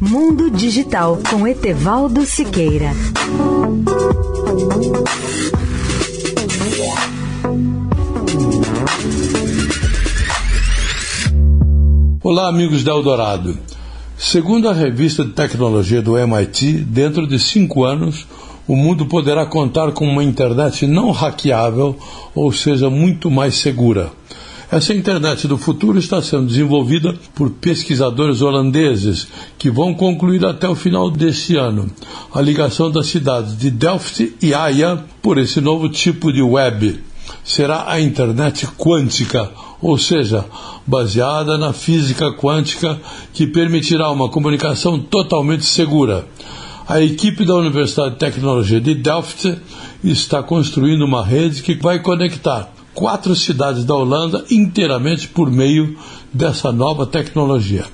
Mundo Digital com Etevaldo Siqueira. Olá, amigos da Eldorado. Segundo a revista de tecnologia do MIT, dentro de cinco anos, o mundo poderá contar com uma internet não hackeável, ou seja, muito mais segura. Essa internet do futuro está sendo desenvolvida por pesquisadores holandeses que vão concluir até o final deste ano a ligação das cidades de Delft e Haia por esse novo tipo de web. Será a internet quântica, ou seja, baseada na física quântica que permitirá uma comunicação totalmente segura. A equipe da Universidade de Tecnologia de Delft está construindo uma rede que vai conectar quatro cidades da Holanda inteiramente por meio dessa nova tecnologia.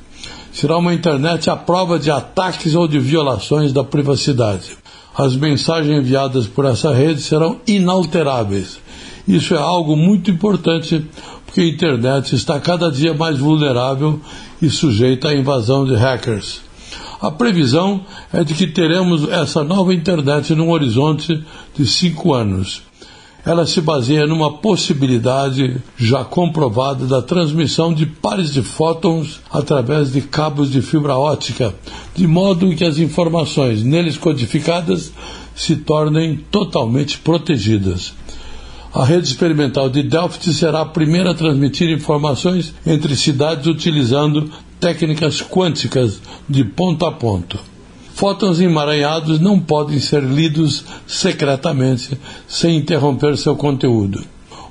Será uma internet à prova de ataques ou de violações da privacidade. As mensagens enviadas por essa rede serão inalteráveis. Isso é algo muito importante porque a internet está cada dia mais vulnerável e sujeita à invasão de hackers. A previsão é de que teremos essa nova internet num horizonte de cinco anos. Ela se baseia numa possibilidade já comprovada da transmissão de pares de fótons através de cabos de fibra óptica, de modo que as informações neles codificadas se tornem totalmente protegidas. A rede experimental de Delft será a primeira a transmitir informações entre cidades utilizando técnicas quânticas de ponto a ponto. Fótons emaranhados não podem ser lidos secretamente sem interromper seu conteúdo.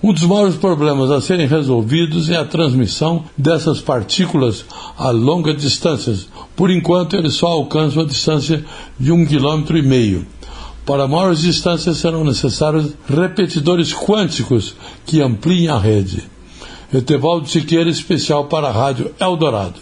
Um dos maiores problemas a serem resolvidos é a transmissão dessas partículas a longas distâncias. Por enquanto, eles só alcançam a distância de um quilômetro e meio. Para maiores distâncias serão necessários repetidores quânticos que ampliem a rede. Etevaldo Siqueira, especial para a Rádio Eldorado.